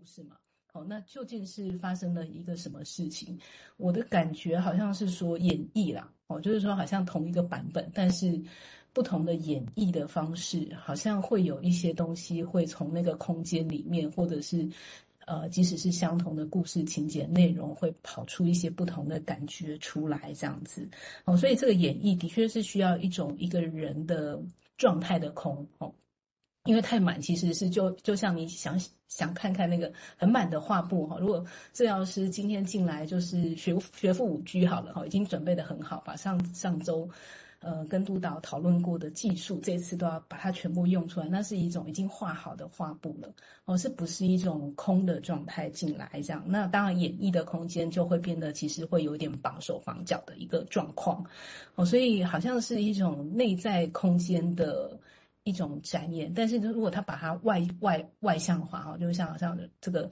故事嘛。哦，那究竟是发生了一个什么事情？我的感觉好像是说演绎啦，哦，就是说好像同一个版本，但是不同的演绎的方式，好像会有一些东西会从那个空间里面，或者是呃，即使是相同的故事情节内容，会跑出一些不同的感觉出来，这样子。哦，所以这个演绎的确是需要一种一个人的状态的空哦。因为太满，其实是就就像你想想看看那个很满的画布哈。如果治疗师今天进来就是学学富五居好了哈，已经准备得很好，把上上周呃跟督导讨论过的技术，这次都要把它全部用出来，那是一种已经画好的画布了哦，是不是一种空的状态进来这样？那当然演绎的空间就会变得其实会有点绑手绑脚的一个状况哦，所以好像是一种内在空间的。一种展演，但是如果他把它外外外向化哈，就像好像这个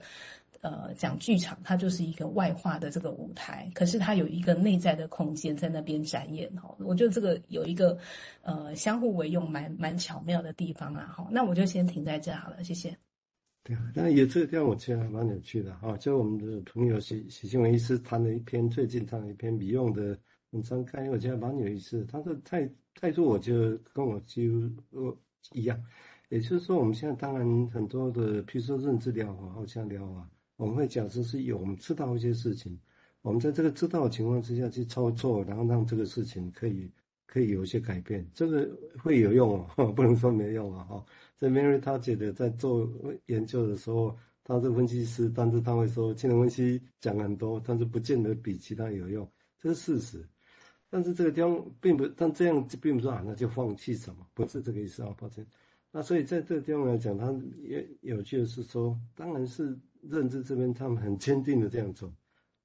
呃讲剧场，它就是一个外化的这个舞台，可是它有一个内在的空间在那边展演哈。我觉得这个有一个呃相互为用蛮蛮巧妙的地方啊哈。那我就先停在这好了，谢谢。对啊，那也这个地方我觉得还蛮有趣的哈。就我们的朋友许许静文医师谈了一篇最近谈了一篇 Beyond 的文章，看我觉得蛮有意思的。他的太态度，我就跟我几乎一样，也就是说，我们现在当然很多的，譬如说认知疗法、好像疗法，我们会讲说是有我们知道一些事情，我们在这个知道的情况之下去操作，然后让这个事情可以可以有一些改变，这个会有用哦，不能说没用啊哈。在 Mary 她觉得在做研究的时候，她是分析师，但是他会说精神分析讲很多，但是不见得比其他有用，这是事实。但是这个地方并不，但这样并不是啊，那就放弃什么，不是这个意思啊，抱歉。那所以在这个地方来讲，他也有趣的是说，当然是认知这边他们很坚定的这样做。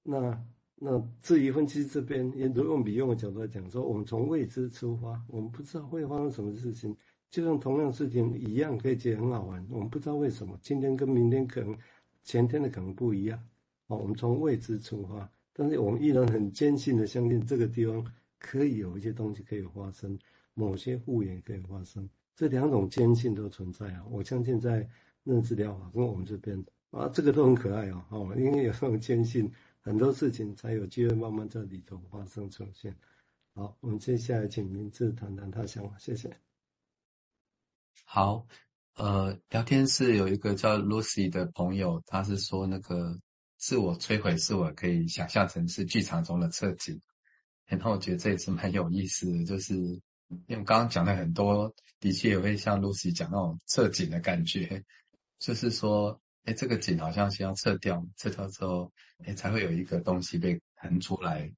那那至于分析这边，也如果用比用的角度来讲，说我们从未知出发，我们不知道会发生什么事情，就像同样事情一样，可以觉得很好玩。我们不知道为什么今天跟明天可能前天的可能不一样。哦，我们从未知出发。但是我们依然很坚信的相信这个地方可以有一些东西可以发生，某些复原可以发生，这两种坚信都存在啊。我相信在认知疗法跟我们这边啊，这个都很可爱哦，哦，因为有这种坚信，很多事情才有机会慢慢在里头发生出现。好，我们接下来请明志谈谈他的想法，谢谢。好，呃，聊天室有一个叫 Lucy 的朋友，他是说那个。自我摧毁是我可以想象成是剧场中的侧景，然后我觉得这也是蛮有意思的，就是因为刚刚讲了很多，的确也会像 Lucy 讲那种侧景的感觉，就是说，哎，这个景好像先要撤掉，撤掉之后，哎，才会有一个东西被弹出来，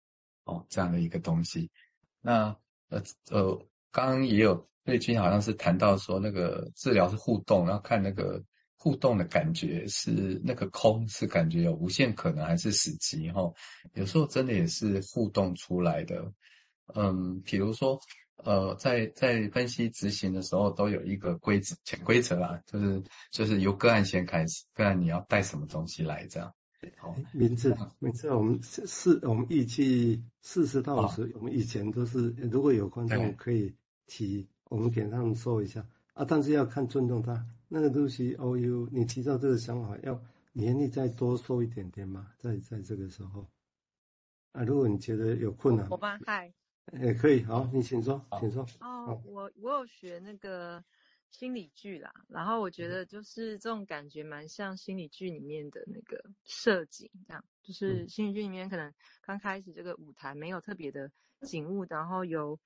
哦，这样的一个东西。那呃呃，刚刚也有瑞君好像是谈到说，那个治疗是互动，然后看那个。互动的感觉是那个空，是感觉有无限可能，还是死机？哈，有时候真的也是互动出来的。嗯，比如说，呃，在在分析执行的时候，都有一个规则、潜规则啦，就是就是由个案先开始，个案你要带什么东西来，这样。好，名字，名字，我们四，我们预计四十到五十，我们以前都是，如果有观众可以提，我们给他们说一下啊，但是要看尊重他。那个东西哦哟，你提到这个想法，要年龄再多说一点点吗？在在这个时候，啊，如果你觉得有困难，我帮嗨，也可以，好，你请说，请说。哦，我我有学那个心理剧啦，然后我觉得就是这种感觉蛮像心理剧里面的那个设计，这样，就是心理剧里面可能刚开始这个舞台没有特别的景物，然后有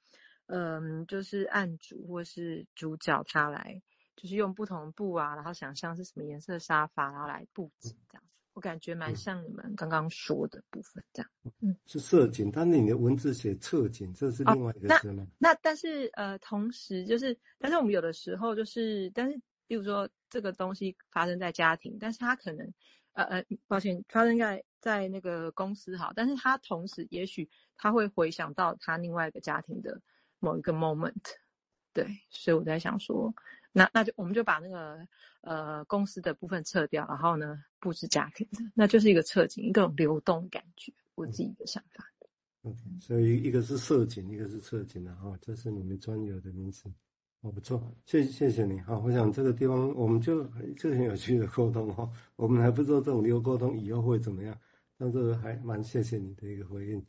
嗯，就是案主或是主角他来。就是用不同的布啊，然后想象是什么颜色的沙发，然后来布置这样子，我感觉蛮像你们刚刚说的部分这样。嗯，是设景，但是你的文字写侧景，这是另外一个词吗？哦、那，那但是呃，同时就是，但是我们有的时候就是，但是比如说这个东西发生在家庭，但是他可能呃呃，抱歉，发生在在那个公司好，但是他同时也许他会回想到他另外一个家庭的某一个 moment，对，所以我在想说。那那就我们就把那个呃公司的部分撤掉，然后呢布置家庭的，那就是一个侧景，一个流动感觉，我自己的想法。OK，所以一个是设景，一个是侧景的哈，这是你们专有的名词。哦，不错，谢谢谢你哈。我想这个地方我们就这很有趣的沟通哈。我们还不知道这种流沟通以后会怎么样，但是还蛮谢谢你的一个回应。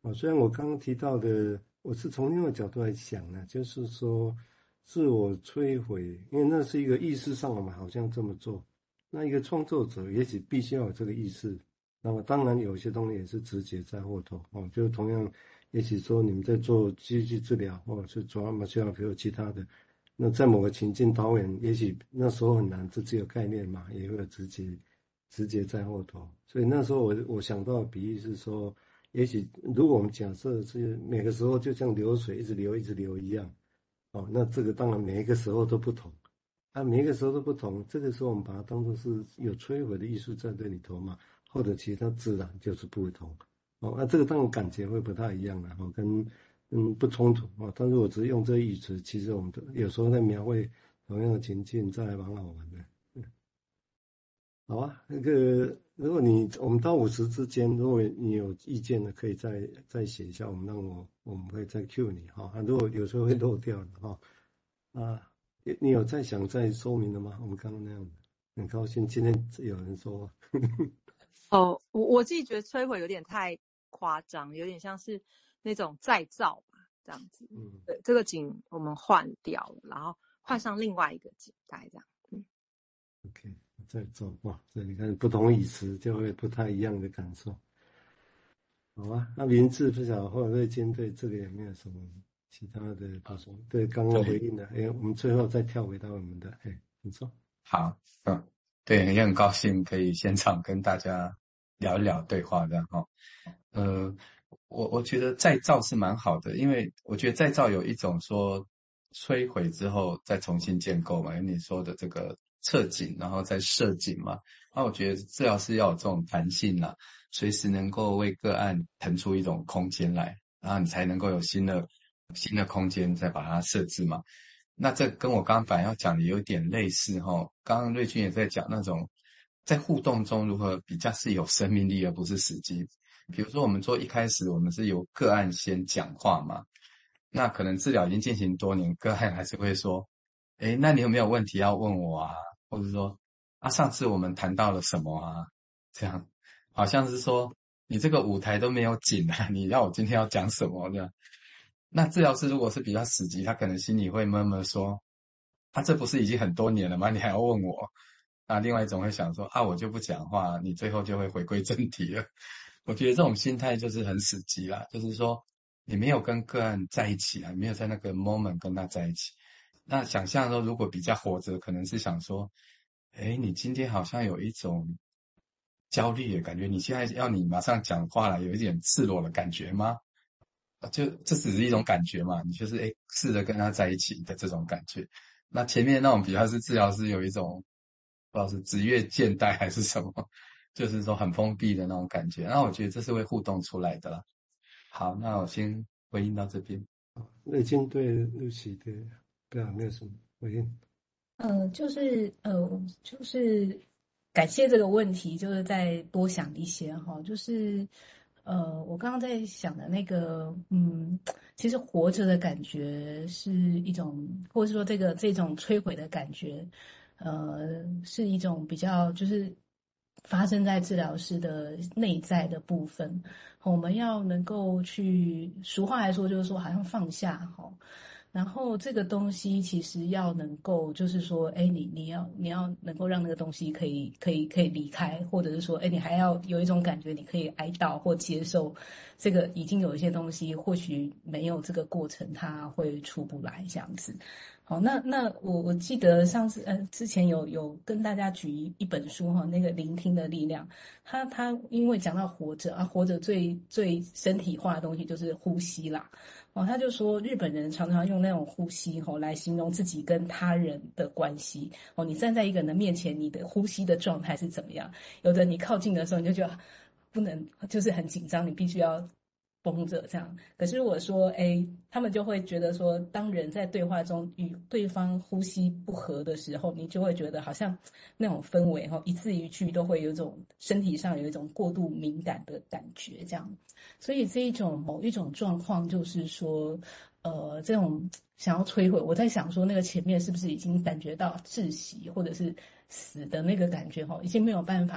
啊，虽然我刚刚提到的，我是从另外一个角度来想呢，就是说自我摧毁，因为那是一个意识上我们好像这么做。那一个创作者也许必须要有这个意识。那么当然有些东西也是直接在后头哦，就同样，也许说你们在做积极治疗，或者是做什么需要，比如其他的，那在某个情境导演，也许那时候很难，这只有概念嘛，也会有直接直接在后头。所以那时候我我想到的比喻是说。也许，如果我们假设是每个时候就像流水一直流一直流一样，哦，那这个当然每一个时候都不同，啊，每一个时候都不同。这个时候我们把它当做是有摧毁的艺术在这里头嘛，或者其他自然就是不同，哦，那这个当然感觉会不太一样了，哦，跟嗯不冲突啊，哦。但是我只是用这个语词，其实我们都有时候在描绘同样的情境，这还蛮好玩的。好啊，那个如果你我们到五十之间，如果你有意见的，可以再再写一下，我们让我我们会再 Q 你哈。如果有时候会漏掉的哈，啊，你你有在想再说明的吗？我们刚刚那样，很高兴今天有人说。哦，我我自己觉得摧毁有点太夸张，有点像是那种再造吧，这样子。嗯，对，这个景我们换掉了，然后换上另外一个景，大概这样。嗯，OK。在做哇，这你看不同语词就会不太一样的感受。好啊，那名字不晓得或者瑞金对这个有没有什么其他的补充？对，刚刚回应的，哎，我们最后再跳回到我们的，哎，你说。好，嗯，对，也很高兴可以现场跟大家聊一聊对话这样哈。呃，我我觉得再造是蛮好的，因为我觉得再造有一种说摧毁之后再重新建构嘛，有你说的这个。侧景，然后再设景嘛。那我觉得治疗师要有这种弹性啦，随时能够为个案腾出一种空间来，然后你才能够有新的新的空间再把它设置嘛。那这跟我刚刚反要讲的有点类似哈。刚刚瑞君也在讲那种在互动中如何比较是有生命力而不是死机。比如说我们说一开始我们是由个案先讲话嘛，那可能治疗已经进行多年，个案还是会说，诶，那你有没有问题要问我啊？或者说，啊，上次我们谈到了什么啊？这样，好像是说你这个舞台都没有紧啊，你要我今天要讲什么这样？那治疗师如果是比较死机，他可能心里会闷闷说，他、啊、这不是已经很多年了吗？你还要问我？那另外一种会想说，啊，我就不讲话，你最后就会回归正题了。我觉得这种心态就是很死机啦，就是说你没有跟个案在一起啊，没有在那个 moment 跟他在一起。那想象说，如果比较活着，可能是想说，哎，你今天好像有一种焦虑的感觉，你现在要你马上讲话了，有一点赤裸的感觉吗？就这只是一种感觉嘛，你就是哎，试着跟他在一起的这种感觉。那前面那种比较是治疗师有一种不知道是职业倦怠还是什么，就是说很封闭的那种感觉。那我觉得这是会互动出来的啦。好，那我先回应到这边。那已经对露西的。对啊，没有什么回应。呃，就是呃，就是感谢这个问题，就是再多想一些哈。就是呃，我刚刚在想的那个，嗯，其实活着的感觉是一种，或者说这个这种摧毁的感觉，呃，是一种比较就是发生在治疗师的内在的部分。我们要能够去，俗话来说就是说，好像放下哈。然后这个东西其实要能够，就是说，哎，你你要你要能够让那个东西可以可以可以离开，或者是说，哎，你还要有一种感觉，你可以哀悼或接受这个已经有一些东西，或许没有这个过程，它会出不来这样子。好，那那我我记得上次呃之前有有跟大家举一一本书哈，那个聆听的力量，他他因为讲到活着啊，活着最最身体化的东西就是呼吸啦。哦，他就说日本人常常用那种呼吸吼来形容自己跟他人的关系。哦，你站在一个人的面前，你的呼吸的状态是怎么样？有的你靠近的时候，你就觉得不能，就是很紧张，你必须要。绷着这样，可是如果说，哎，他们就会觉得说，当人在对话中与对方呼吸不合的时候，你就会觉得好像那种氛围哈，一字一句都会有一种身体上有一种过度敏感的感觉，这样。所以这一种某一种状况，就是说，呃，这种想要摧毁。我在想说，那个前面是不是已经感觉到窒息或者是死的那个感觉哈，已经没有办法